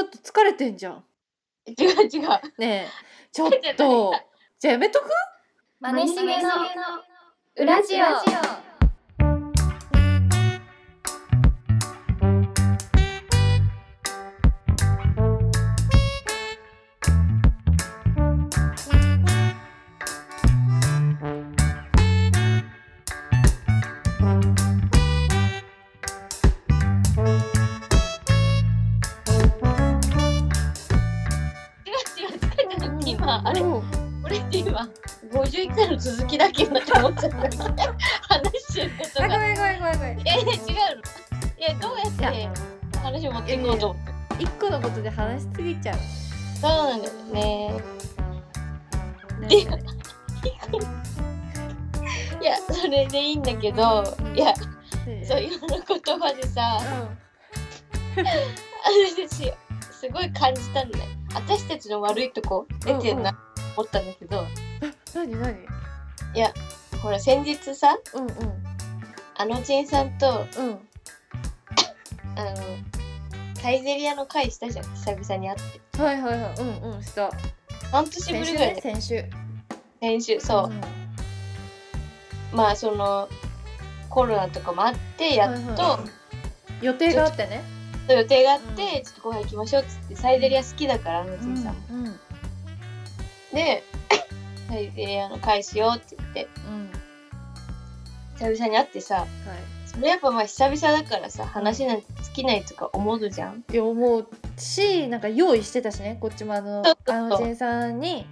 ちょっと疲れてんじゃん。違う違う。ねえ。ちょっと。じゃあやめとく？マネしげの裏ジオいいんいやねそう今の言葉でさうん。私すごい感じたんだよ。私たちの悪いとこ出てんな思ったんだけど。何何ほら先日さうんうん。あのちんさんとうん。あのサイゼリアの会したじゃん。久々に会って。はいはいはい。うんうんした。半年ぶりぐらい先週先週。そう、ん。まあそのコロナとかもあってやっと、はいはい。予定があってね。予定があって、ちょっとご飯行きましょうっつってサイゼリア好きだからあのちんさん、うんうん。で サイゼリアの会しようって言って。うん。久々に会ってさはい。それやっぱまあ久々だからさ話なんて尽きないとか思うじゃん？いや思うしなんか用意してたしねこっちもあのあのジェンさんに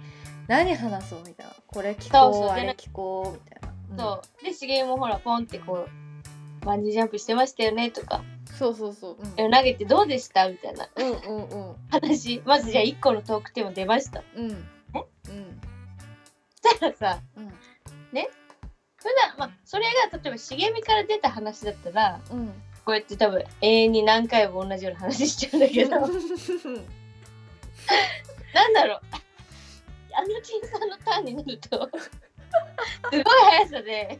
何話そうみたいな。これ聞こうあれ聞こうみたいな、そう。でしげもほらポンってこうバンジージャンプしてましたよねとか。うん、そうそうそう、うん、投げてどうでしたみたいな。うんうんうん。話。まずじゃあ1個のトークテーマ出ました。うん。うん。そしたらさうん。普段まあそれが例えば茂みから出た話だったらうん。こうやって多分永遠に何回も同じような話しちゃうんだけど。なんだろう。あのちんさんのターンになるとすごい速さで。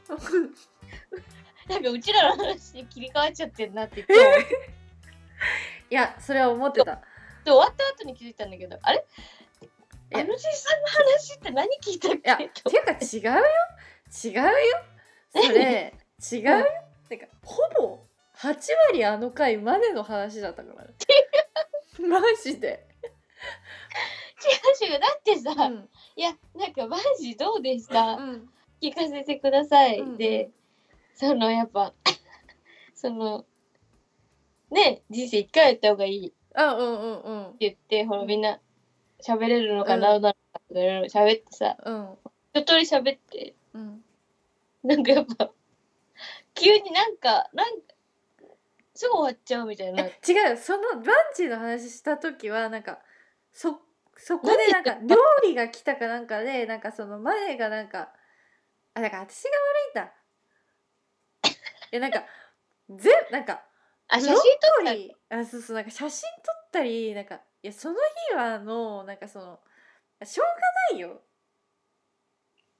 なんかうちらの話に切り替わっちゃってんなって言って。いやそれは思ってた。で終わった後に気づいたんだけどあれ？えあのちんさんの話って何聞いたっいやけていうか違うよ。違うよ。それ違うよ。てかほぼ8割あの回までの話だったから。ねマジで、違 う違う。だってさ、うんいやなんかマジどうでした、うん。聞かせてください、うんでそのやっぱ そのね人生一回やった方がいい。ってあうんうんうん。言ってほらみんな喋れるのかうん。な、どうなのかとかいろいろ喋ってさ。うん。一通り喋って。うん。なんかやっぱ急になんかなんかすぐ終わっちゃうみたいな。え違う。よそのバンジーの話した時はなんかそそこでなんか 料理が来たかなんかでなんかその前がなんかあだから私が悪いんだ。いやなんかぜなんかあ写真撮ったりあそうそうなんか写真撮ったりなんかいやその日はのなんかそのしょうがないよ。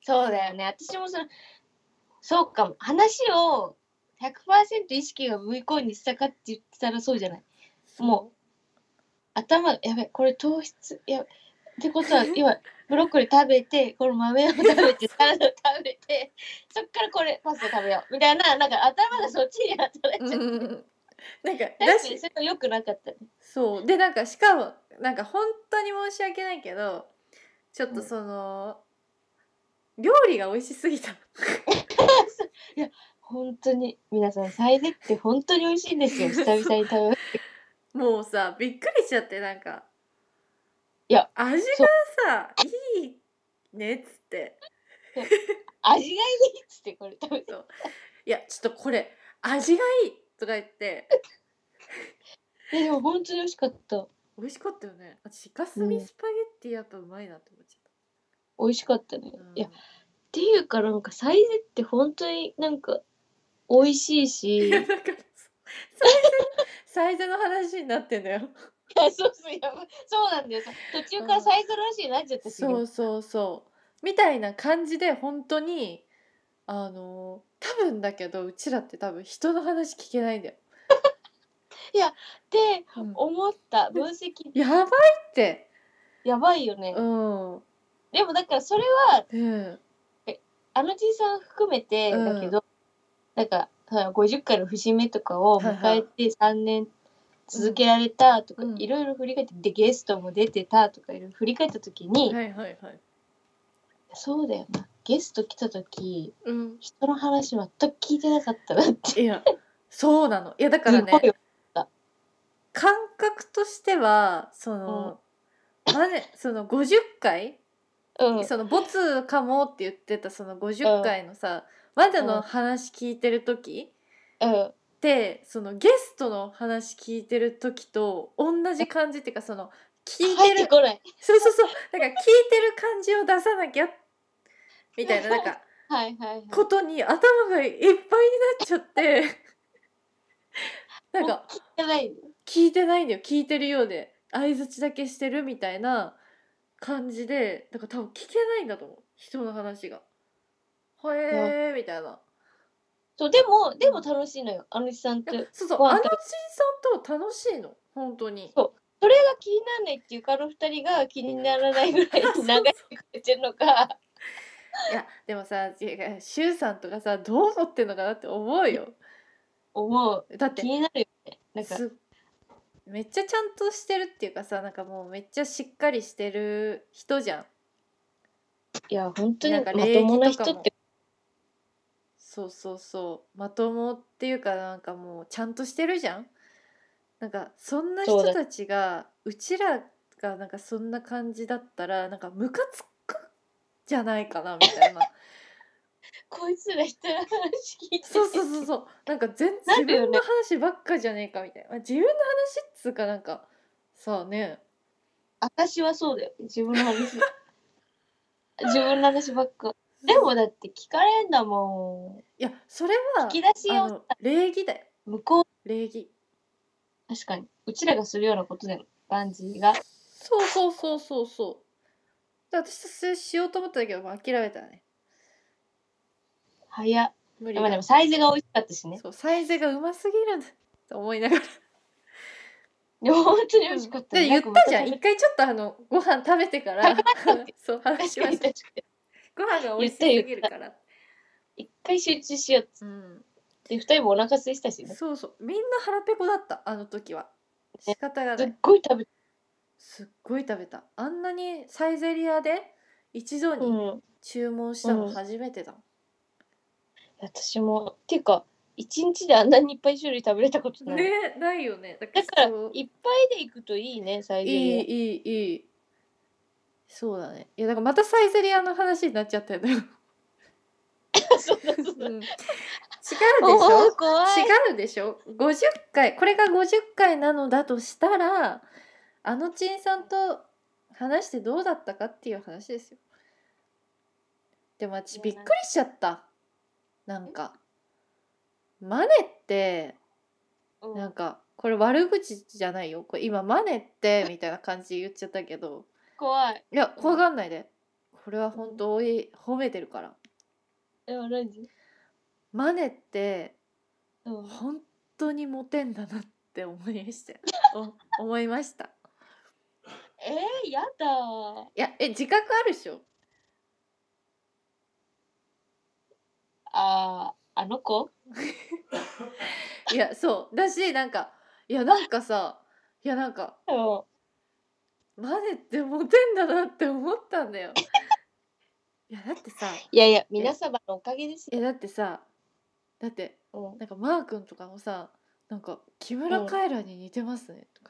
そうだよね。私もそのそうかも。話を100%意識がコーンにしたかって言ってたらそうじゃない？も頭やべこれ糖質やべってことは 今ブロッコリー食べてこの豆を食べて サラダを食べてそっからこれパスタ食べよう。みたいななんか頭がそっちに働いちゃって、うん。なんか確だし。それが良くなかったね。そう。でなんかしかもなんか本当に申し訳ないけどちょっとうん。その、料理が美味しすぎた。本当に皆さんサイゼって本当に美味しいんですよ。久々に食べますもうさびっくりしちゃってなんか。いや味がさいいねっつって。味がいいっつってこれ食べて。いやちょっとこれ味がいいとか言って。えでも本当に美味しかった。美味しかったよね。私イカスミスパゲッティやっぱうまいなって思っち美味しかったね。ゃった、いやっていうかなんかサイゼって本当になんか美味しいし。サイズサイズの話になってんだよ。い やそうそうやばい。そうなんだよ。さ途中からサイズの話になっちゃったし、そうそうそう。みたいな感じで本当にあの多分だけどうちらって多分人の話聞けないんだよ。でうん。思った。分析。やばいって。やばいよね、うん。でもだからそれはねあのじいさん含めてうんだけど、なんかさ50回の節目とかを迎えて3年続けられたとか、うん。いろいろ振り返ってでゲストも出てたとかいろいろ振り返った時に、はいはいはい。そうだよな。ゲスト来た時うん。人の話全く聞いてなかったなって。いやそうなの。いやだからね感覚としてはその、まねその50回うん。そのボツかもって言ってたその50回のさ、までの話聞いてる時うん。ってそのゲストの話聞いてる時と同じ感じっていうかその聞い入てるってこない。そうそうそう。だから聞いてる感じを出さなきゃみたいななんかはいはいはい。ことに頭がいっぱいになっちゃって。なんか聞いてない聞いてないんだよ。聞いてるようで相づちだけしてるみたいな感じでだから多分聞けないんだと思う。人の話が。へえみたいな。そうでもでも楽しいのよあのじさんっいやてそうそうあのちんさんと楽しいの？本当に。それが気にならないっていうかあの二人が気にならないぐらいそう長いくれてるのか。いやでもさしゅうさんとかさどう思ってんのかなって思うよ。思う。だって気になるよね。なんか。すめっちゃちゃんとしてるっていうかさなんかもうめっちゃしっかりしてる人じゃん。いや本当になんまか礼儀人ってそうそうそう。まともっていうかなんかもうちゃんとしてるじゃん。なんかそんな人たちがうちらがなんかそんな感じだったらなんかムカつくじゃないかなみたいな。こいつら人の話聞いて。そうそうそうそう。なんか全自分の話ばっかじゃねえかみたいな、まあ自分の話っつうかなんかさあね。私はそうだよ。自分の話。自分の話ばっかでもだって聞かれんだもいやそれはん引き出しを礼儀だよ。向こう。礼儀。確かに。うちらがするようなことだよバンジーが。そうそうそうそうそう。で私それしようと思ったんだけど、まあ、諦めたね。早っ。無理だ。でもでもサイズが美味しかったしね。そうサイズがうますぎるんだと思いながら。でも本当に美味しかった、で言ったじゃん。一回ちょっとあのご飯食べてから。そう話しました確かにご飯が美味しすぎるから。一回集中しようっつっうん。て二人もお腹空いてたしね。そうそう。みんな腹ペコだったあの時は。仕方がすっごい食べすっごい食べた。あんなにサイゼリアで一度うにん。注文したのうん初めてだ、私もっていうか一日であんなにいっぱい種類食べれたことない、ねないよね。だだからいっぱいで行くといいねサイゼいいリアいいいいそうだね。いやだからまたサイゼリアの話になっちゃったよ。ね、そうだそうだ。うん。違うでしおょー怖い。違うでしょ？50回これが50回なのだとしたらあのちんさんと話してどうだったかっていう話ですよ。でも私びっくりしちゃった。なんか。マネってうん。なんかこれ悪口じゃないよ。これ今マネってみたいな感じで言っちゃったけど怖い。いや怖がんないで。これは本当に褒めてるから。でも何マネってうん。本当にモテんだなって思いました。よ お思いました。えー、やだ。いやえ自覚あるでしょ？あーあの子？いやそう。だしなんかいやなんかさいやなんかうんマネってモテんだなって思ったんだよ。いやだってさいやいや皆様のおかげですよ、いやだってさだってうん、なんかマー君とかもさなんか木村カエラに似てますねとか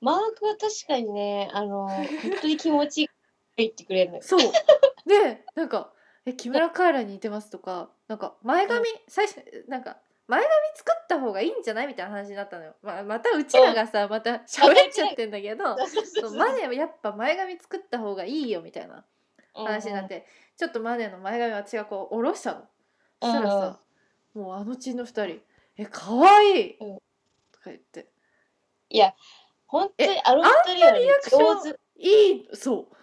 マークは確かにねあの本当に気持ちいい言ってくれるのよ。言ってそう。でなんか「え木村カエラに似てます」とかなんか前髪、最初なんか前髪作った方がいいんじゃない？みたいな話になったのよ、まあ、またうちらがさまた喋っちゃってんだけど そうマネはやっぱ前髪作った方がいいよみたいな話になって、ちょっとマネの前髪私がこう下ろしたの。そしたらさ、もうあのちんの二人「え可愛い！うん。とか言って。いや本当にえあの二人はねリアクション上手いい？そう。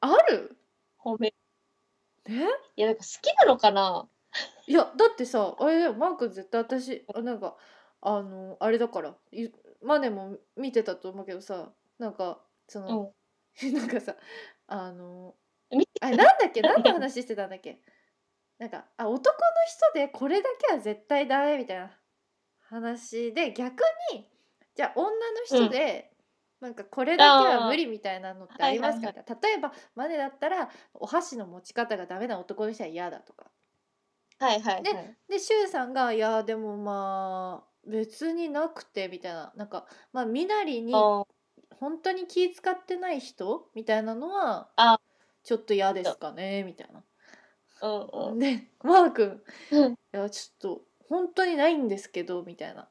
ある？褒め。ね？いやなんか好きなのかな？いやだってさあれだよマー君絶対私あなんかあのあれだからゆマネも見てたと思うけどさなんかその、なんか さあの見あれなんだっけ何の話してたんだっけ？なんかあ男の人でこれだけは絶対ダメみたいな話で逆にじゃあ女の人で、なんかこれだけは無理みたいなのってありますか、はい。例えばマネだったらお箸の持ち方がダメな男の人は嫌だとかはいはいはい。ででシュウさんが「いやでもまあ別になくて」みたいな。なんかまあ身なりにあ本当に気使ってない人？みたいなのはあ。ちょっと嫌ですかね？みたいな。うんうん。でマー君。うん。いやちょっと本当にないんですけど？みたいな。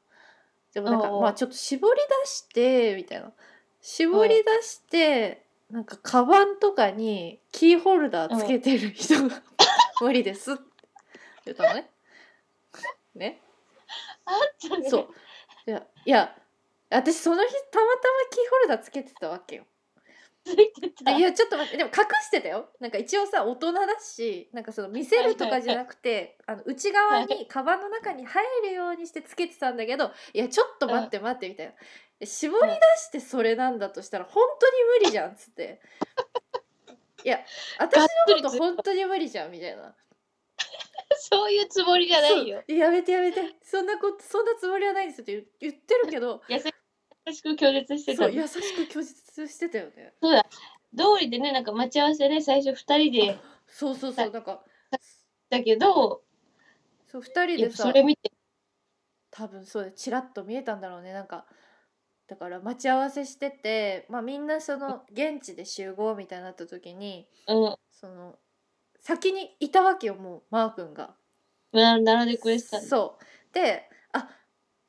でもなんかまあちょっと絞り出して？みたいな。絞り出して、なんかカバンとかにキーホルダーつけてる人が 無理ですって言ったのね。ね。あったね。そう。いやいや私その日たまたまキーホルダーつけてたわけよ。ついてた。でいやちょっと待ってでも隠してたよなんか一応さ大人だしなんかその見せるとかじゃなくてあの内側にカバンの中に入るようにしてつけてたんだけどいやちょっと待って待ってみたいなで絞り出してそれなんだとしたら本当に無理じゃんっつっていや私のこと本当に無理じゃんみたいな そういうつもりじゃないよ。やめてやめて。そんなことそんなつもりはないんですよって言言ってるけど。優しく拒絶してた。そう。優しく拒絶してたよね。そうだ。通りでね、なんか待ち合わせで最初二人で。そうそうそう。なんかだけど、そう2人でさ。それ見て、多分そうでチラッと見えたんだろうね。なんかだから待ち合わせしてて、まあ、みんなその現地で集合みたいになった時にうん、その先にいたわけよもうマー君が。な並んでくれてた。そうであ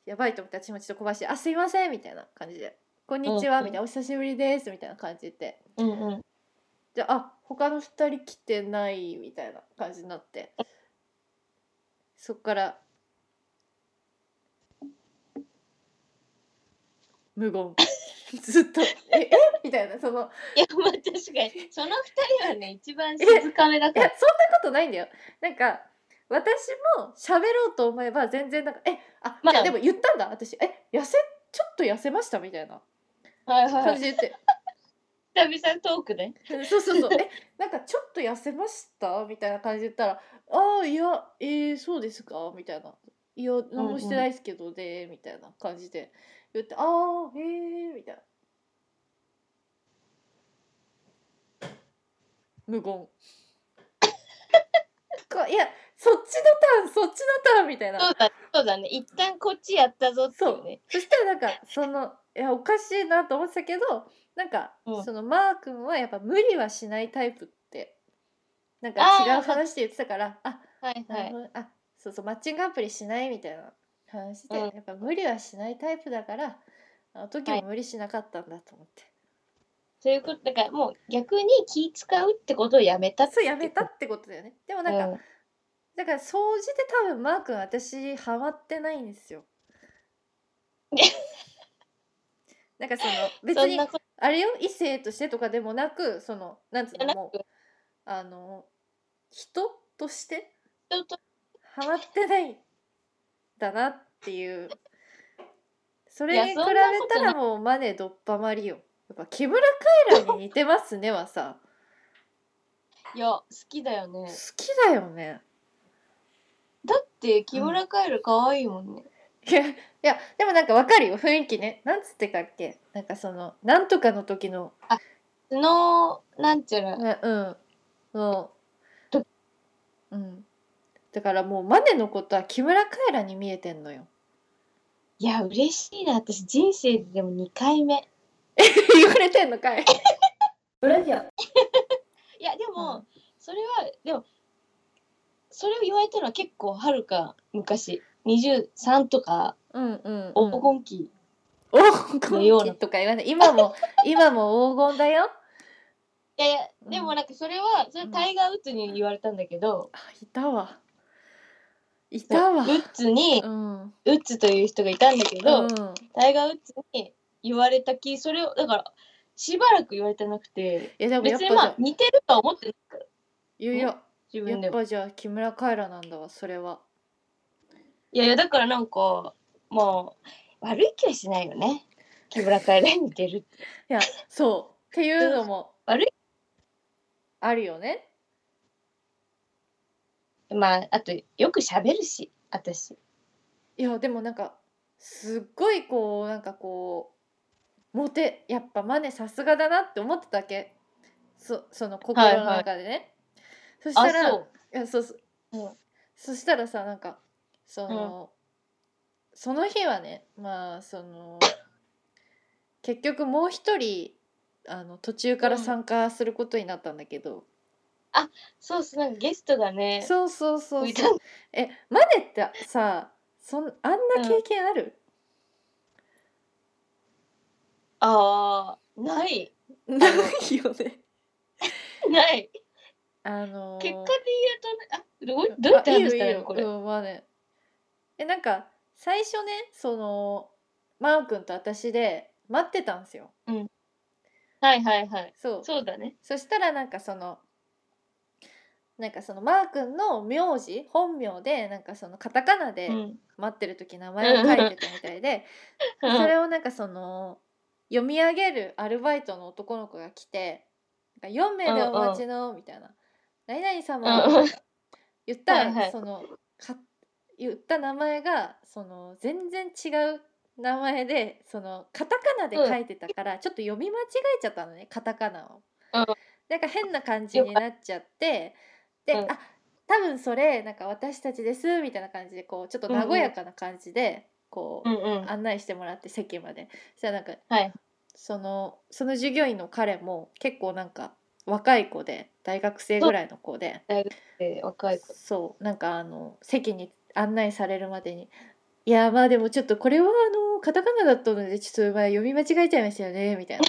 やばいと思って私もちょっと小林「あすいません」みたいな感じで「こんにちは」うんみたいな「お久しぶりです」みたいな感じでうんうん。であ他の2人来てないみたいな感じになってそっから無言 ずっと「ええ？みたいなその。いや、まあ確かに、その二人はね、一番静かめだから。いやそんなことないんだよ。なんか私も喋ろうと思えば全然なんか「え？あ、まあ。いやでも言ったんだ。私え？痩せちょっと痩せました」みたいな。はいはい。感じで言って。久々トークで。そうそうそう。え、なんかちょっと痩せましたみたいな感じで言ったら、ああ、いや、えー、そうですか？みたいな。いや、何もしてないですけどで、みたいな感じで言って、ああ、へえ、みたいな。無言。こいや、そっちのターン、そっちのターンみたいな。そうだ、そうだね。一旦こっちやったぞってそいううね。そしたらなんかそのいやおかしいなと思ってたけどなんか、うんそのマー君はやっぱ無理はしないタイプってなんか違う話で言ってたからあはいはいあそうそうマッチングアプリしないみたいな話で、うん。やっぱ無理はしないタイプだからあの時も無理しなかったんだと思って、そういうことだからもう逆に気使うってことをやめたってそうやめたってことだよね。でもなんか、うん。だから総じて多分マー君私ハマってないんですよ。なんかその別にあれよ？異性としてとかでもなくそのなんつうのもうくあの人としてハマってないんだなっていう。それに比べたらもうマネドッパマリよやっぱ木村カエラに似てますねはさいや好きだよ好ねきだよね。だって木村カエル可愛いもんね、いやいやでもなんかわかるよ雰囲気ね。なんつってかっけ？なんかそのなんとかの時の。スノーなんちゃら。ねうん。う。うんだからもうマネのことは木村カエラに見えてんのよ。いや嬉しいな。私人生ででも2回目。言われてんのかい。いやでも、うん。それはでもそれを言われたのは結構はるか昔。23とか。うんうん、うん、黄金期、黄のような金期とか言わない。今も 今も黄金だよ。いやいやうんでもなんかそれはそれタイガー・ウッズに言われたんだけど、あいたわいたわ。ウッズに、うん。ウッズという人がいたんだけど、うん。タイガー・ウッズに言われたきそれをだからしばらく言われてなくていやでも別にまあ似てるとは思ってない。からいやいや自分でも。やっぱじゃあ木村カエラなんだわそれは。いやいやだからなんかももう悪い気はしないよね。木村カエラに似てるって。いやそう。っていうのも悪い。あるよねまああとよく喋るし私。いやでもなんかすっごいこうなんかこうモテやっぱマネさすがだなって思ってたわけ。そその心の中でね、そしたらあそう。いやそうそう、うん。そしたらさなんかその、その日はねまあその結局もう一人あの途中から参加することになったんだけど、そうそうなんかゲストがねそうそうそういたそうえマネってさそんあんな経験ある、あーない。ないよね。ない。あのー結果で言うとねあどうどうやって話したらいのこれ。うんまあね。えなんか最初ねそのマー君と私で待ってたんですよ。はいはいはい。そう。そうだね。そしたらなんかそのなんかそのマー君の名字本名でなんかそのカタカナでうん。待ってる時名前を書いてたみたいで、それをなんかその読み上げるアルバイトの男の子が来て「なんか4名でお待ちの」みたいな「何々様」言ったそのか言った名前がその全然違う名前でそのカタカナで書いてたから、ちょっと読み間違えちゃったのねカタカナを。うん。なんか変な感じになっちゃってで、うん。あ多分それなんか私たちですみたいな感じでこうちょっと和やかな感じでこう、うんうん。案内してもらって席まで。そしたらなんかはい。そのその授業員の彼も結構なんか若い子で大学生ぐらいの子で大学生若い子。そうなんかあの席に案内されるまでに「いやまあでもちょっとこれはあのカタカナだったのでちょっとまあ読み間違えちゃいましたよね」みたいな。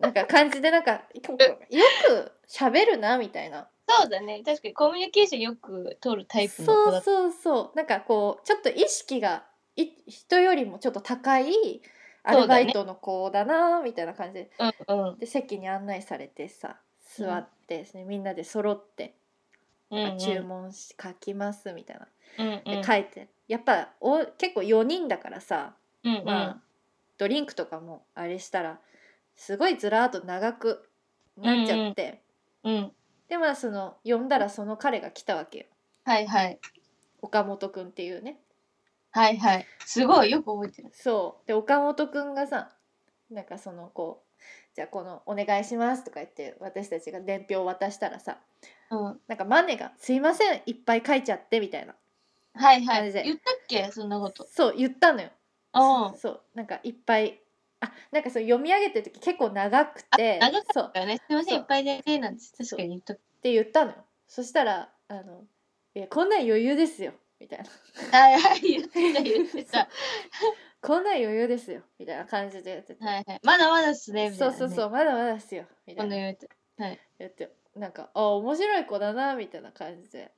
なんか感じでなんかよく喋るなみたいなそうだね。確かにコミュニケーションよく取るタイプの子だった。そうそうそう。なんかこうちょっと意識がい人よりもちょっと高いアルバイトの子だなみたいな感じ。でうんうん。で席に案内されてさ座ってですね、みんなで揃って、うんうん。注文し書きますみたいな、うんうん。で書いて。やっぱお結構4人だからさ、うんうん。まあドリンクとかもあれしたらすごいずらーっと長くなっちゃって、うんでまあその呼んだらその彼が来たわけよ。はいはい。岡本くんっていうね。はいはい。すごいよく覚えてる。そう。で岡本くんがさなんかそのこうじゃあこの「お願いします」とか言って私たちが伝票を渡したらさうん。なんかマネが「すいませんいっぱい書いちゃって」みたいな。はいはい。言ったっけ？そんなこと。そう言ったのよ。うん。そう。なんかいっぱいあなんかそう読み上げてる時結構長くてあ長かそうだからねすいませんいっぱいでねなんて確かに言ったって言ったのよ。そしたら「あのいやこんなん余裕ですよ」みたいな。はいはい言ってた言ってた「こんなん余裕ですよ」みたいな感じで言ってて、はいはい。まだまだっすねみたいな、ね、そうそうそう。まだまだですよ。みたいな。はい。言って。なんかあ面白い子だなみたいな感じで。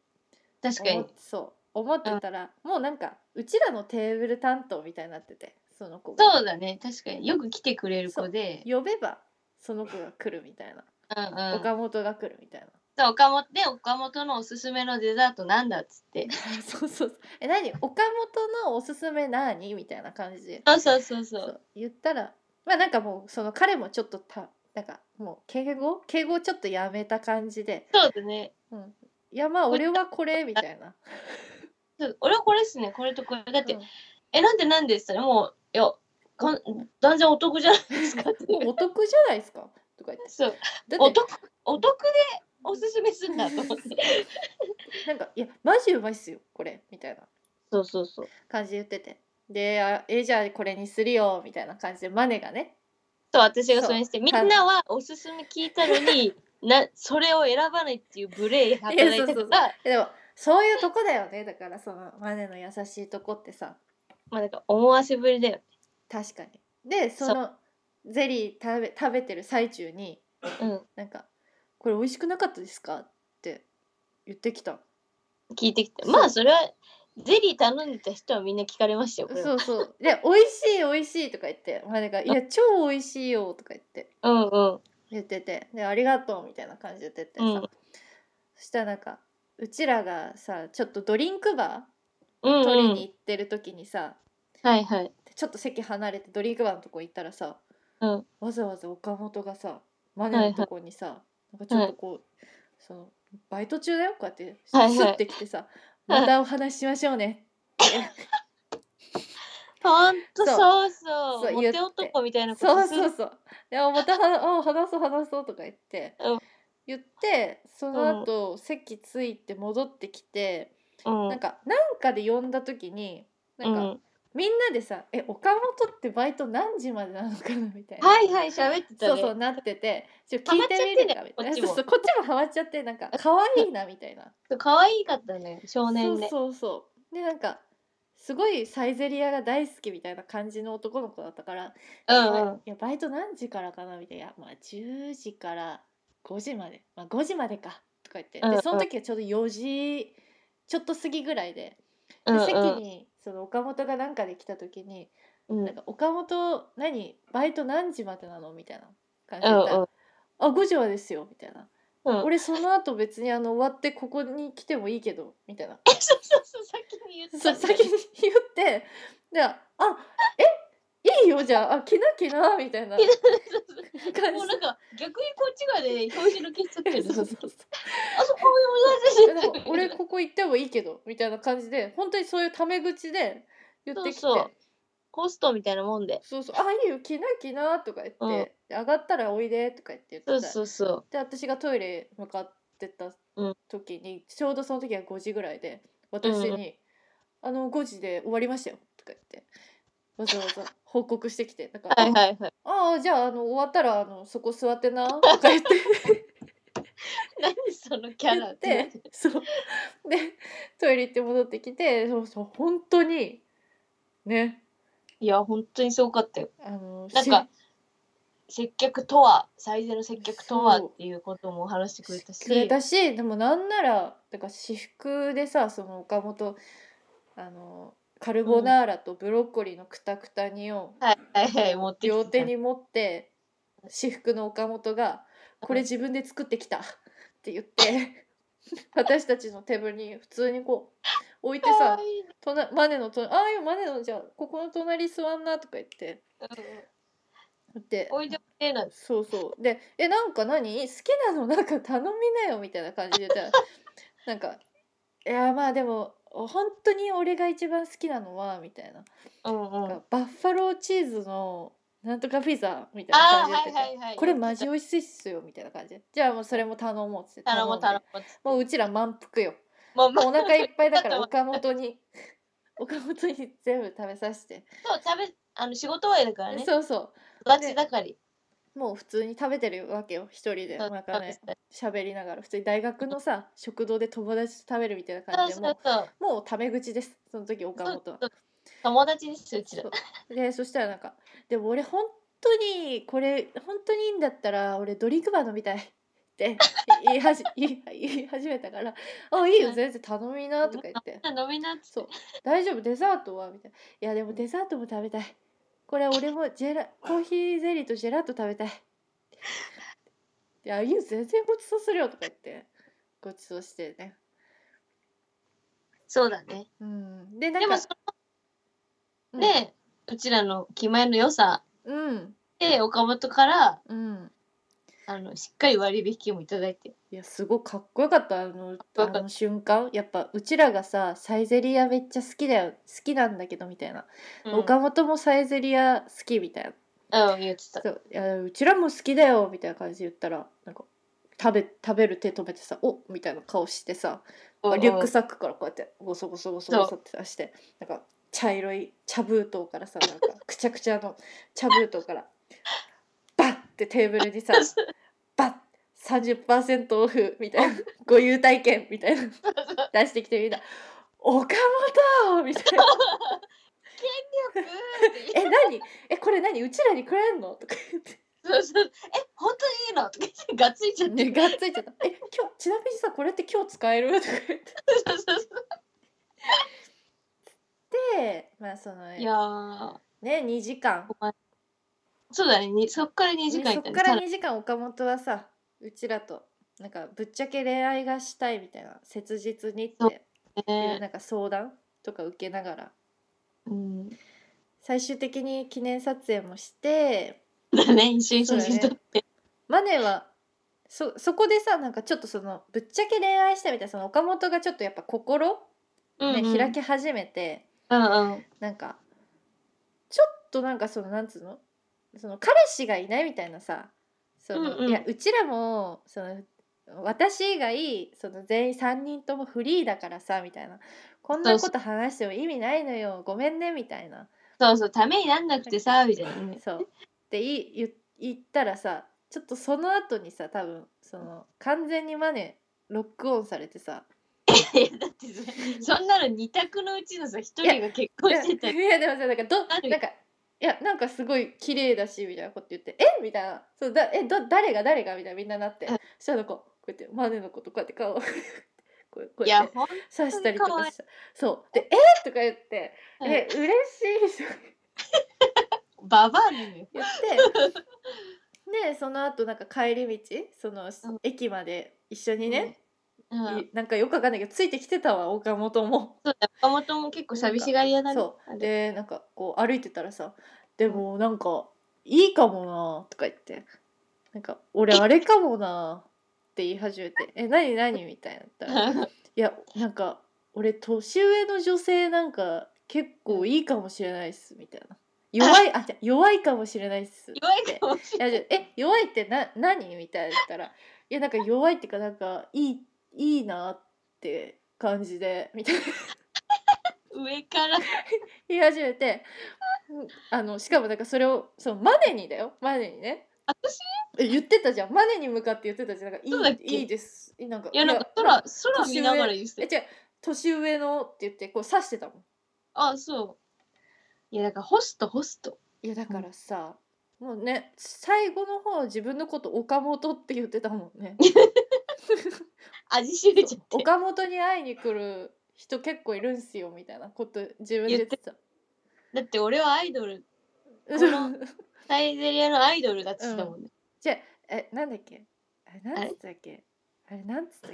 確かに。そう。思ってたら、もうなんかうちらのテーブル担当みたいになっててその子が。そうだね。確かに。よく来てくれる子で。呼べばその子が来るみたいな、うんうん。岡本が来るみたいな。そう岡本で岡本のおすすめのデザートなんだっつって。そうそうそう。え何？岡本のおすすめ何？みたいな感じ。でそうそうそうそそう。う言ったらまあなんかもうその彼もちょっとたなんかもう敬語？敬語ちょっとやめた感じで、そうだね。うん、いやまあ俺はこれみたいな、俺はこれっすね。これとこれ。だって、うん。えなんでなんでっつったらもういやかん断然お得じゃないですかお得じゃないですか？とか言って。そう。だって。お得お得でおすすめすんだと思って。なんか「いやマジうまいっすよこれ」みたいな。そうそうそう。感じで言ってて。で「あえじゃあこれにするよ」みたいな感じでマネがね。そう私がそれにしてみんなはおすすめ聞いたのになそれを選ばないっていう無礼働いてたでもそういうとこだよね。だからそのマネの優しいとこってさまあなんか思わせぶりだよ確かに。でそのゼリー食べ食べてる最中にうん。なんか「これ美味しくなかったですか?」って言ってきた。聞いてきて。まあそれはゼリー頼んでた人はみんな聞かれましたよこれは。そうそう。で「美味しい美味しい」とか言って。マネが「いや超美味しいよ」とか言って。うんうん。言ってて。で「ありがとう」みたいな感じで言っててさ、うん。そしたらなんかうちらがさちょっとドリンクバうんー取りうんに行ってる時にさ、はいはい。でちょっと席離れてドリンクバーのとこ行ったらさうん。わざわざ岡本がさマネのとこにさ、なんかちょっとこう、そのバイト中だよこうやってスはいはい。ッてきてさ、またお話ししましょうね。ほんとそうそう。そう。言って男みたいなことそうするそうそう「いやまたはあ話そう話そう」とか言って、うん。言ってその後、席ついて戻ってきて、うん。なんかなんかで呼んだ時になんか、うんみんなでさ「え岡本ってバイト何時までなのかな?」みたいな。はいはい、喋ってたね。そうそうなってて。ちょっと聞いてみるか？みたいな。こっちも。そうそうこっちもハマっちゃってなんか可愛いなみたいな。可愛かったね、少年で。そうそうそう。でなんかすごいサイゼリアが大好きみたいな感じの男の子だったからうんうん。いやバイト何時からかな？みたいな「いやまあ10時から5時まで。まあ5時までか」とか言って。うんうん。でその時はちょうど4時ちょっと過ぎぐらいで。でうんうん。席にその岡本がなんかで来た時にうん「なんか岡本何バイト何時までなの?」みたいな感じうんで言ったら「あ5時はですよ」みたいなうん。「俺その後別にあの終わってここに来てもいいけど」みたいなそうそうそう、先に言って先に言ってで「あよじゃああ来な来な」みたいな。感じ。もうなんか逆にこっちがね、表紙抜けしちゃってる。そうそうそうあそこもえなんか俺ここ行ってもいいけどみたいな感じで本当にそういうタメ口で言ってきて。そうそう。ホストみたいなもんで。そうそう。あいいよ来な来な」とか言って、うん。で上がったらおいで」とか言って言ってそうたそうそう。で私がトイレ向かってたうん。時に、ちょうどその時は5時ぐらいで私に「あの5時で終わりましたよ」とか言ってわざわざ報告してきてなんかはいはいはい。ああじゃああの終わったらあのそこ座ってな」とか言って何そのキャ言ラってそうでトイレ行って戻ってきてそうそう本当にねいや、本当にすごかったよ。あのなんか接客とは、最善の接客とはっていうことも話してくれたし。くれたしでもなんならだから私服でさその岡本あのカルボナーラとブロッコリーのクタクタ煮を両手に持って私服の岡本が「これ自分で作ってきた」って言って 私たちの手ぶに普通にこう置いてさマネのとああいうマネのじゃあここの隣座んなとか言って。でおいで。そうそう。で「えなんか何？好きなの？なんか頼みなよ」みたいな感じで言ったらなんか「いやまあでも本当に俺が一番好きなのは」みたいなうんうん。バッファローチーズのなんとかピザみたいな感じではいはいはい。これマジ美味しいっすよみたいな感じでじゃあもうそれも頼もうっつって頼もう頼もう。もううちら満腹よもう、お腹いっぱいだから 岡本に岡本に全部食べさせて、そう、食べ、あの、仕事終わりだからね。そうそう育ち盛り。もう普通に食べてるわけよ一人で。なんかね喋りながら。普通に大学のさ食堂で友達と食べるみたいな感じでもそうもうタメ口ですその時岡本は。友達ですよ、うちら。でそしたらなんか「でも俺本当にこれ本当にいいんだったら俺ドリンクバー飲みたい」って 言いはじ 言い言い始めたから「あいいよ全然頼みな」とか言って。飲みなっつそう「大丈夫？デザートは?」みたいな「いやでもデザートも食べたいこれ俺もジェラコーヒーゼリーとジェラート食べたい」いやいいよ全然ごちそうするよ」とか言って。ごちそうしてね。そうだね。うん。でなんかでも、そうん。のね、うちらの気前の良さうん。で、岡本から、うんあの、しっかり割引もいただいて。いやすごいかっこよかった。あのあの瞬間。やっぱうちらがさサイゼリアめっちゃ好きだよ。好きなんだけどみたいな、うん、岡本もサイゼリア好きみたいな。うん、言ってた。そう。いやうちらも好きだよ。みたいな感じで言ったらなんか食べ食べる手止めてさおみたいな顔してさリュックサックからこうやってゴソゴソゴソゴソって出してなんか茶色い茶封筒からさなんかくちゃくちゃの茶封筒からバッてテーブルにさバッ30%オフみたいなご優待券みたいな出してきてみんな「岡本!」みたいな「え何?えこれ何?うちらにくれんの?」とか言って。そうそう。え、本当にいいの?とか言って、がっついちゃって。ね、がっついちゃった。え、今日、ちなみにさ、これって今日使える?とか言って。そうそうそうで、まあ、その、いやー、ね、2時間。そうだね、にそっから2時間いそったからね。2時間、岡本はさ、うちらと、なんか、ぶっちゃけ恋愛がしたいみたいな、切実にっていう、ね。なんか相談とか受けながら、うん、最終的に記念撮影もしてだね。一緒に写真撮って、マネはそそこでさなんかちょっとそのぶっちゃけ恋愛したみたいなその岡本がちょっとやっぱ心、ねうんうん。開き始めてうんうん。なんかちょっとなんかそのなんつうの？その彼氏がいないみたいなさその、うんうん。いやうちらもその私以外その全員3人ともフリーだからさみたいな。こんなこと話しても意味ないのよ。ごめんねみたいな。そうそうためになんなくてさみたいなね。そう。って言い言言ったらさちょっとその後にさ多分その完全にマネロックオンされてさ。いやだってそそんなの二択のうちのさ一人が結婚してたいやいやでもさなんかどなんかいやなんかすごい綺麗だしみたいなこと言って「え？みたいな「そうだえど誰が誰が?」みたいなみんななって。うん。そしたらこうこうやってマネのことこうやって顔を こうこういやって刺したりとかしたそう。で「え？とか言って「うん。え嬉しい」ババアなのよ言って。でその後なんか帰り道その、うん。駅まで一緒にね、うん。いなんかよくわかんないけどついてきてたわ岡本も。そうだ岡本も結構寂しがり屋だねそう。でなんかこう歩いてたらさ「でもなんかいいかもな」とか言って「なんか俺あれかもな」って言い始めて「え何何?」みたいになったら「いやなんか俺年上の女性なんか結構いいかもしれないっす」みたいな「弱いあじゃ弱いかもしれないっす」弱いかもしい。やじゃあえ弱いってな何？みたいな言ったら「いやなんか弱いっていうかなんかいいいいな」って感じでみたいな。上から。言い始めてうんあのしかもなんかそれをそのマネにだよ。マネにね。私？え言ってたじゃん。マネに向かって言ってたじゃん。なんかいそうだっけ？いいいです。なんかいやなんか空空見ながら言って。たえ違う。年上のって言ってこう指してたもん。あそう。いやだからホストホスト。いやだからさ、もうね最後の方自分のこと岡本って言ってたもんね 味しめちゃって。岡本に会いに来る人結構いるんすよみたいなこと自分で言ってた。だって俺はアイドルこのサイゼリアのアイドルだって言ってたもん。ね、じゃあえなんだっけ？あれなんつったっけ？あれなんつったっ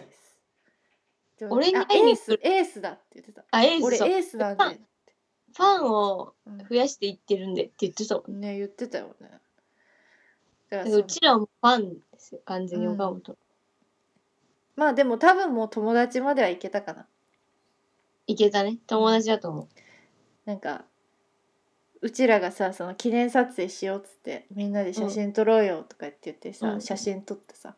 け？俺にあエース会いに来る。エースだって言ってた。あエース俺エースなんで、ファンをうん。増やしていってるんでって言ってたもん。ねね言ってたよね。ううちらもファンですよ完全に岡本、まあでも多分もう友達まではいけたかな。いけたね。友達だと思う。なんかうちらがさその記念撮影しようっつってみんなで写真撮ろうよとかって言ってさ、うん。写真撮ってさ。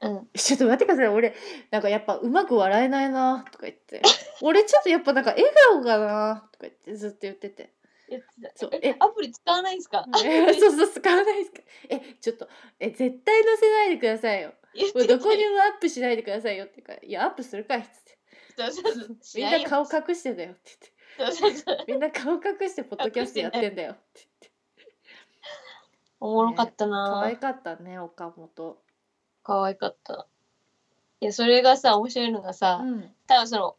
うん。ちょっと待ってください。俺なんかやっぱうまく笑えないなとか言って。俺ちょっとやっぱなんか笑顔がなとか言ってずっと言ってて。言ってた。そう。ええ？アプリ使わないんすか？え そうそう使わないですか？えちょっとえ絶対載せないでくださいよ言ってこれどこにもアップしないでくださいよって言うからいやアップするかいっつって。そうそうそう。しいよみんな顔隠してんだよってそうそうそう。言ってみんな顔隠してポッドキャストやってんだよって言って。おもろかった可な愛かったね岡本。可愛かった。いやそれがさ面白いのがさ、うん。多分その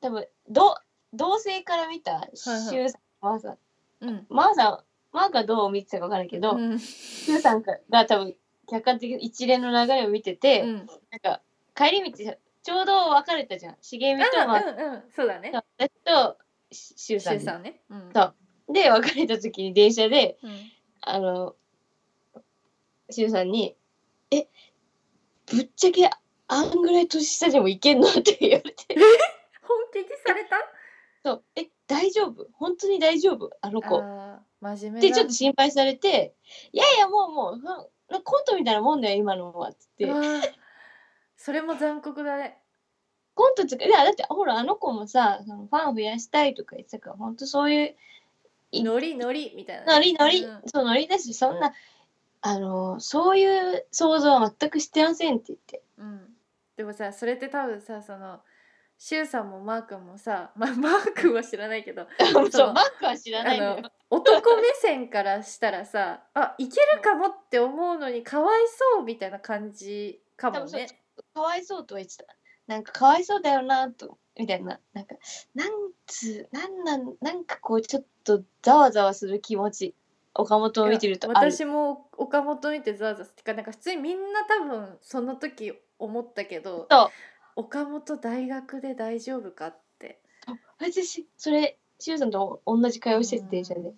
多分ど同性から見たはいシュウさんマーさんうん。マーさんマーがどう見てたか分からんけど、うん。シュウさんが多分客観的に一連の流れを見てて、うん。なんか帰り道ちょうど別れたじゃん。茂みとマーうんうん。そうだね。私とシュウシさんさんね。うん。そう。で別れた時に電車でうん。あのシュウさんに「えぶっちゃけあんぐらい年下でもいけんの?」って言われて。本気にされた？そう「え大丈夫？本当に大丈夫？あの子」真面目でなちょっと心配されて「いやいやもうもうふコントみたいなもんだよ今のは」っつってそれも残酷だね。コントつかいやだってほらあの子もさそのファン増やしたいとか言ってたから本当そういういノリノリみたいなね。ノリノリ、うん。そうノリだしそんなあのそういう想像は全くしてませんって言って。うん、でもさそれって多分さそのシュウさんもマー君もさ、まあ、マー君は知らないけど そうマックは知らあないの。よの男目線からしたらさあいけるかもって思うのにかわいそうみたいな感じかもね。かわいそうとは言ってた。なんかかわいそうだよなとみたいな。なんかなんつなんなんなんかこうちょっとざわざわする気持ち岡本を見てるとある。私も岡本見てザワザワってかなんか普通にみんな多分その時思ったけどそう岡本大学で大丈夫か？って。私それしゅうさんと同じ会話しててじゃね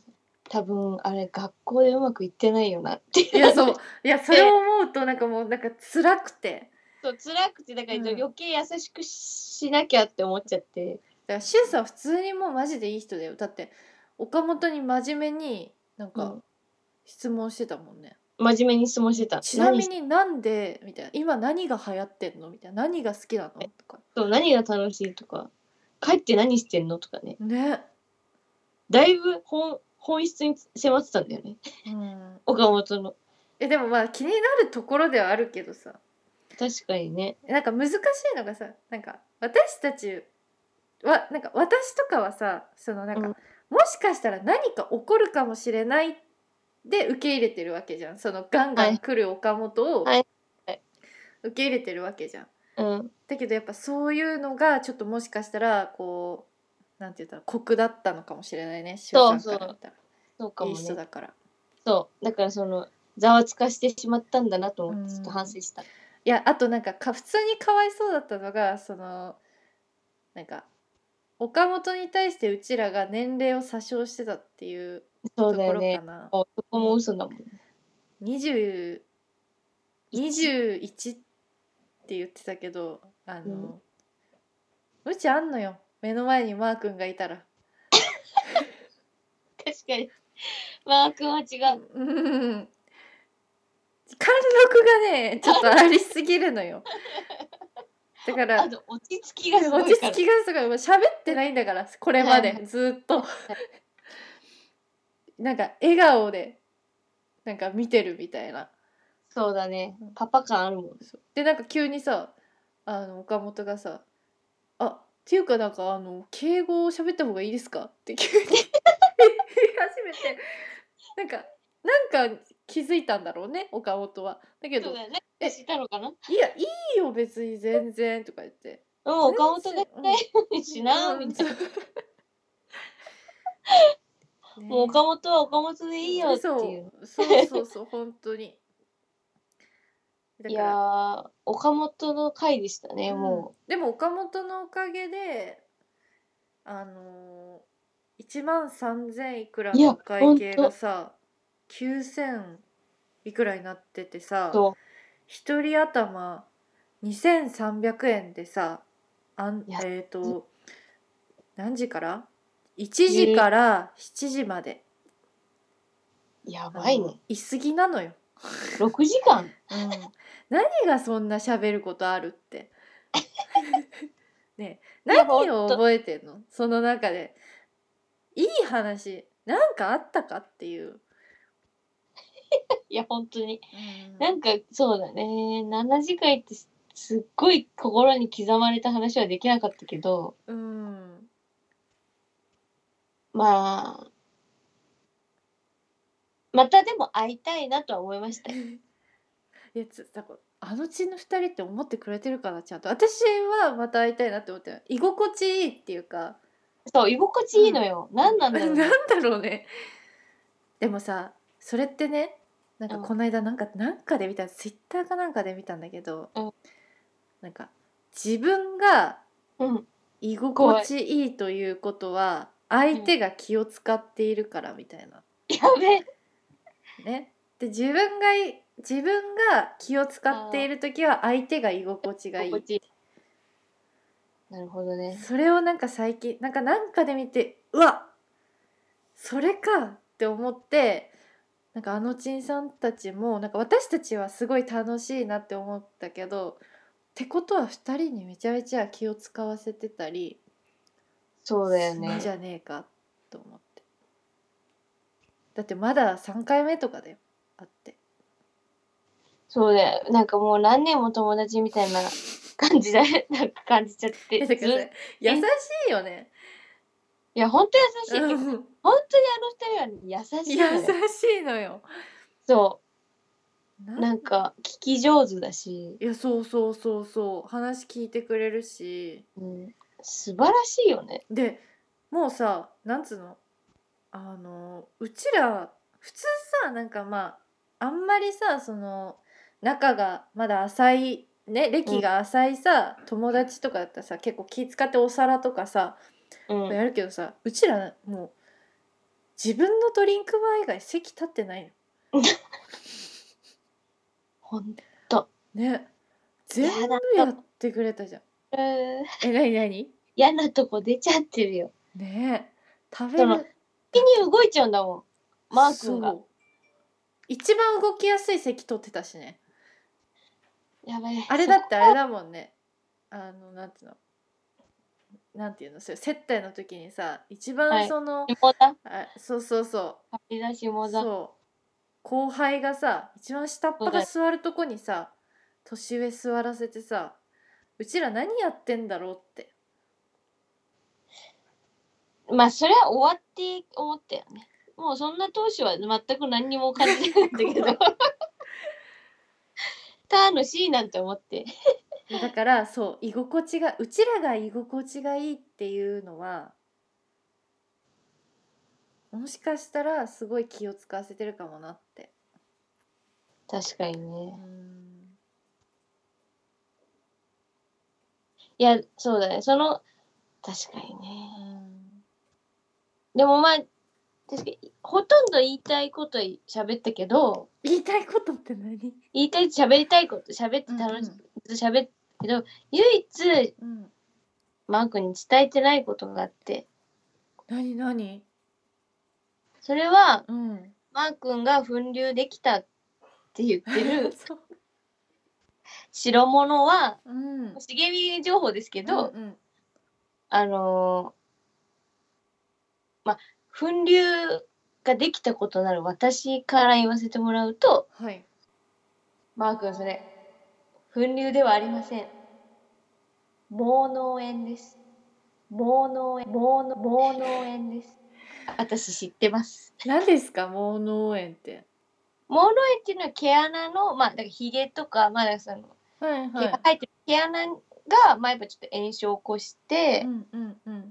多分あれ学校でうまくいってないよなって。いやそう。いやそれを思うとなんかもうなんか辛くて。そう辛くてだからうん。余計優しくしなきゃって思っちゃって、だからシュウさんは普通にもうマジでいい人だよ。だって岡本に真面目になんかうん。質問してたもんね、真面目に質問してた。ちなみ何になんでみたいな。今何が流行ってんの？みたいな。何が好きなの？とか。そう何が楽しいとか。帰って何してんの？とかね。ね。だいぶ本本質に迫ってたんだよね。うん。岡本の。えでもまあ気になるところではあるけどさ。確かにね。なんか難しいのがさなんか私たちはなんか私とかはさそのなんか、うん。もしかしたら何か起こるかもしれないで受け入れてるわけじゃん。そのガンガン来る岡本を受け入れてるわけじゃん。うん。だけどやっぱそういうのがちょっともしかしたらこうなんて言ったら酷だったのかもしれないね。そう周さんから見たら。いいそうかもね。人だから。そう。だからそのざわつかしてしまったんだなと思ってうんちょっと反省した。いやあとなんかか普通にかわいそうだったのがそのなんか岡本に対してうちらが年齢を詐称してたっていうそうところかだよねな。そこも嘘だもん。20 21って言ってたけどあの、うちあんのよ。目の前にマー君がいたら。確かに。マー君は違う。うん。貫禄がねちょっとありすぎるのよ。だから落ち着きがすご落ちいから。着きがすごい。喋ってないんだからこれまでずっと。なんか笑顔でなんか見てるみたいな。そうだね。パパ感あるもんでなんか急にさあの岡本がさ「あっていうかなんかあの敬語を喋った方がいいですか?」って急に言い始めて。なんかなんか気づいたんだろうね岡本は。だけどねなんかしたのかな「いやいいよ別に全然」とか言って。うん岡本がいしなうんみたいな。ね。もう岡本は岡本でいいよってそう。いうそうそうそう本当に。だいやー岡本の回でしたね、うん。もでも岡本のおかげであのー、1万3000いくらいやの会計がさ9000いくらになっててうさそ一人頭2300円でさあんいや。えっ、と何時から？1時から7時まで。うやばいね。いすぎなのよ。6時間？うん、何がそんな喋ることあるって。ねえいや何をほんと。覚えてんの？その中で。いい話なんかあったかっていう。いや本当に。うん。なんかそうだね。7時間ってすすっごい心に刻まれた話はできなかったけどうん、まあまたでも会いたいなとは思いましたよ。いやつだからあのちの二人って思ってくれてるかなちゃんと。私はまた会いたいなって思ってる。居心地いいっていうか。そう居心地いいのよ、何なんだろうね。なんだろうね。でもさそれってねなんかうん。この間なんかなんかで見たツイッターかなんかで見たんだけど、うん。なんか自分がうん。居心地いいということは相手が気を使っているからみたいな、やべえ。ね。で自分がい自分が気を使っている時は相手が居心地がいい。なるほどね。それをなんか最近なんかなんかで見てうわそれか！って思ってなんかあのちんさんたちもなんか私たちはすごい楽しいなって思ったけどってことは2人にめちゃめちゃ気を使わせてたりそうだよね。じゃねえかと思って。だってまだ3回目とかだよあって。そうだよ。なんかもう何年も友達みたいな感じでなんか感じちゃって。優しいよねいや本当優しい。本当にあの二人は優しいのよ。優しいのよ。そう。ななんか聞き上手だし、いやそうそうそうそう。話聞いてくれるし。うん、素晴らしいよね。でもうさなんつうの？あのうちら普通さなんかまああんまりさその仲がまだ浅いね歴が浅いさ、友達とかだったらさ結構気使ってお皿とかさうん。やるけどさうちらもう自分のドリンクバー以外席立ってない ほんのね。全部やってくれたじゃん。えなになに？嫌なとこ出ちゃってるよ。ねえ。食べそのる気に動いちゃうんだもん。マー君が。そ。う。一番動きやすい席取ってたしね。やばい。あれだってあれだもんね。あのなんていうのなんていうのそれ接待の時にさ一はい番その、下だ。あそうそうそう。そう後輩がさ一番下っ端が座るとこにさ年上座らせてさうちら何やってんだろうってまあそれは終わって思ったよね。もうそんな当初は全く何にも感じないんだけど。楽しいなんて思って。だからそう居心地がうちらが居心地がいいっていうのはもしかしたらすごい気を使わせてるかもなって確かにうね。んいや、そうだね。その、確かにうね。んでもまあ、確かに、ほとんど言いたいこと喋ったけど、言いたいことって何？言いたい、喋りたいこと喋って楽しうんく喋ったけど、唯一、うんマークに伝えてないことがあって、何何？それは、うん。マー君が粉流できたって言ってる 白物は、うん。茂み情報ですけど、うんうん。あのーまあ、粉流ができたことなる私から言わせてもらうと、はい。マー君それ、粉流ではありません。盲脳炎です。盲脳炎、盲脳盲脳炎です。私知ってます。何ですか？盲脳炎って盲脳炎っていうのは毛穴の、まあ、だからヒゲとか、まあ、だその毛はいはいが生えてる毛穴が、まあ、やっぱちょっと炎症を起こして、うんうんうんっ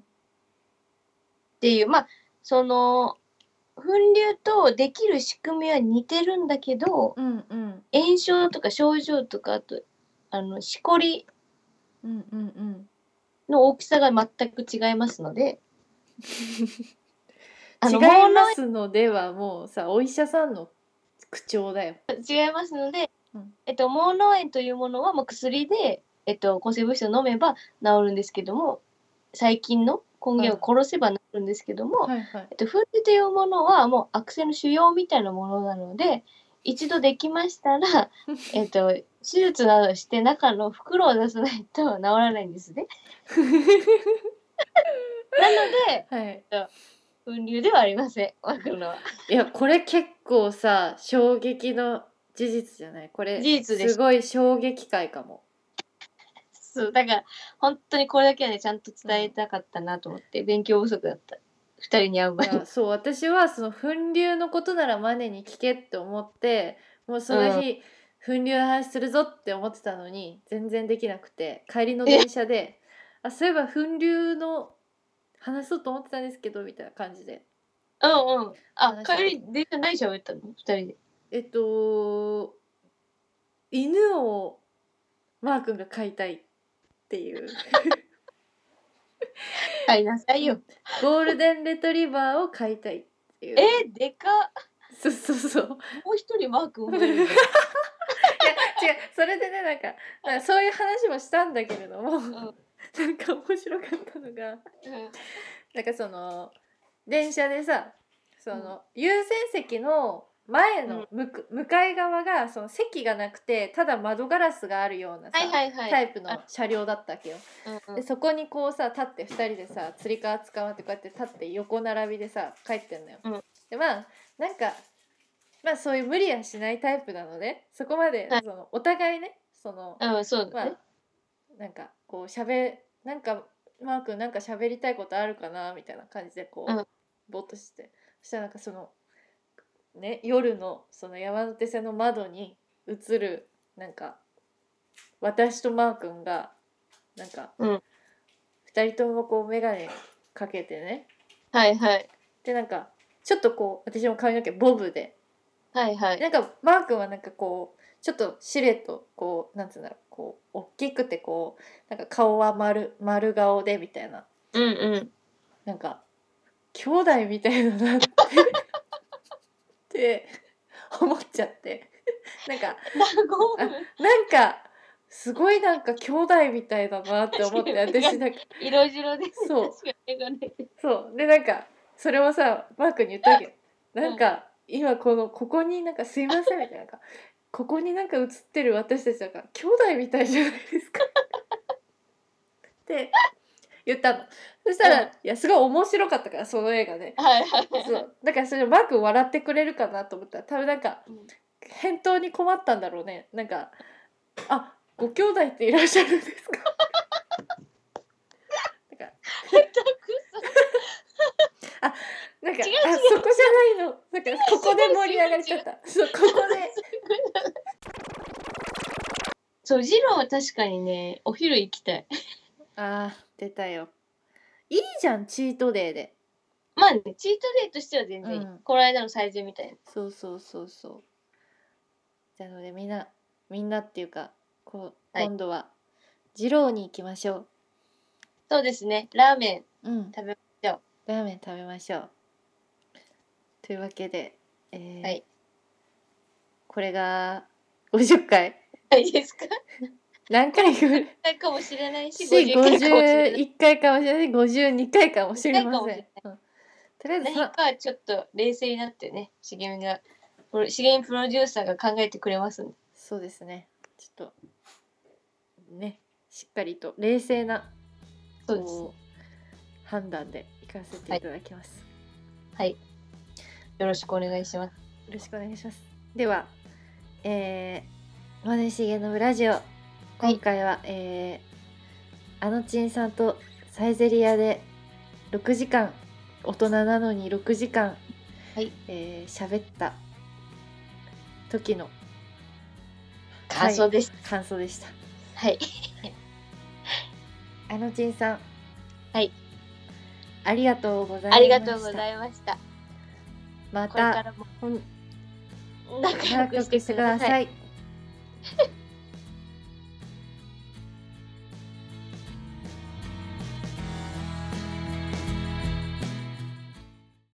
ていうまあその粉瘤とできる仕組みは似てるんだけどうんうん炎症とか症状とかあとあのしこりうんうんうんの大きさが全く違いますので あ違いますのではもうさお医者さんの口調だよ。違いますので、うんえっと、盲脳炎というものはもう薬で、えっと、抗生物質を飲めば治るんですけども細菌の根源を殺せば治るんですけども、はいはい。えっと、粉瘤というものはもう悪性の腫瘍みたいなものなので一度できましたら、えっと、手術などして中の袋を出さないと治らないんですね。なのではい。粉瘤ではありませんわかるのは。いやこれ結構さ衝撃の事実じゃない？これ事実ですすごい衝撃回かも。そうだから本当にこれだけはねちゃんと伝えたかったなと思って、勉強不足だった二人に会うい前に。やそう私はその粉瘤のことならマネに聞けって思ってもうその日、粉瘤の話するぞって思ってたのに全然できなくて帰りの電車で「あそういえば粉瘤の話そうと思ってたんですけど」みたいな感じで。うんうん。あ帰り電車何喋ったの二人で。えっと犬をマー君が飼いたいっていう 買いなさいよ、ゴールデンレトリバーを飼いたいっていう。えー、でかっ。そうそうそう。もう一人マークを覚えるんだ違うそれでねなんかなんかそういう話もしたんだけれども、ん。なんか面白かったのがなんかその電車でさその、優先席の前の向く向かい側がその席がなくてただ窓ガラスがあるようなさ、はいはいはい。タイプの車両だったわけよ。うんうん。でそこにこうさ立って2人でさつり革捕まってこうやって立って横並びでさ帰ってんのよ。うん。でまあなんかまあそういう無理はしないタイプなのでそこまではい。そのお互いねそのうんそうだまね、あなんかこうしゃべなんかマー君なんか喋りたいことあるかな？みたいな感じでこう、うん。ぼーっとして。そしたらなんかそのね夜のその山手線の窓に映るなんか私とマー君がなんか、うん。二人ともこう眼鏡かけてね。はいはい。でなんかちょっとこう私も髪の毛ボブで。はいはい。なんかマー君はなんかこうちょっとシルエットこうなんつうんだろうこう大きくてこうなんか顔は丸丸顔でみたいな。うんうん。なんか兄弟みたいだなって思っちゃって。なんかなんかすごいなんか兄弟みたいだなって思って私なんか。色白でそう。そう。でなんかそれもさマークに言ったわけなんか、今このここになんか「すいません」みたいな。なんかここになんか映ってる私たちなんか兄弟みたいじゃないですか。って言ったの。そしたら、うん。いやすごい面白かったからその映画ね。はいはい。そう。だからそれマーク笑ってくれるかなと思ったら多分なんかうん。返答に困ったんだろうね。なんか「あご兄弟っていらっしゃるんですか?」なんかなんか違う違う。あそこじゃないの。なんかここで盛り上がりちゃった。そうここで。そうジローは確かにねお昼行きたい。あー出たよ。いいじゃんチートデーで。まあねチートデーとしては全然いい、うん。この間の最善みたいな。そうそうそうそう。なのでみんなみんなっていうかこうはい。今度は二郎に行きましょそうですね。ラーメンううん。食べラーメン食べましょう。というわけで、えーはい。これが50回いいですか？何回ぐらい回かもしれないしし50回かもしれない。51回かもしれない。52回かもしれません。とりあえず何さかちょっと冷静になってね茂みが茂みプロデューサーが考えてくれますんで。そうですね。ちょっとねしっかりと冷静なそうです。判断でいかせていただきます。はい。よろしくお願いします。よろしくお願いします。では、えー、マネしげのラジオ今回は、えー、あのちんさんとサイゼリアで6時間大人なのに6時間はい。えー喋った時の感想です。感想でした。はい。あのちんさんはい。ありがとうございました。ありがとうございました。まこれかたら仲良くくしてください。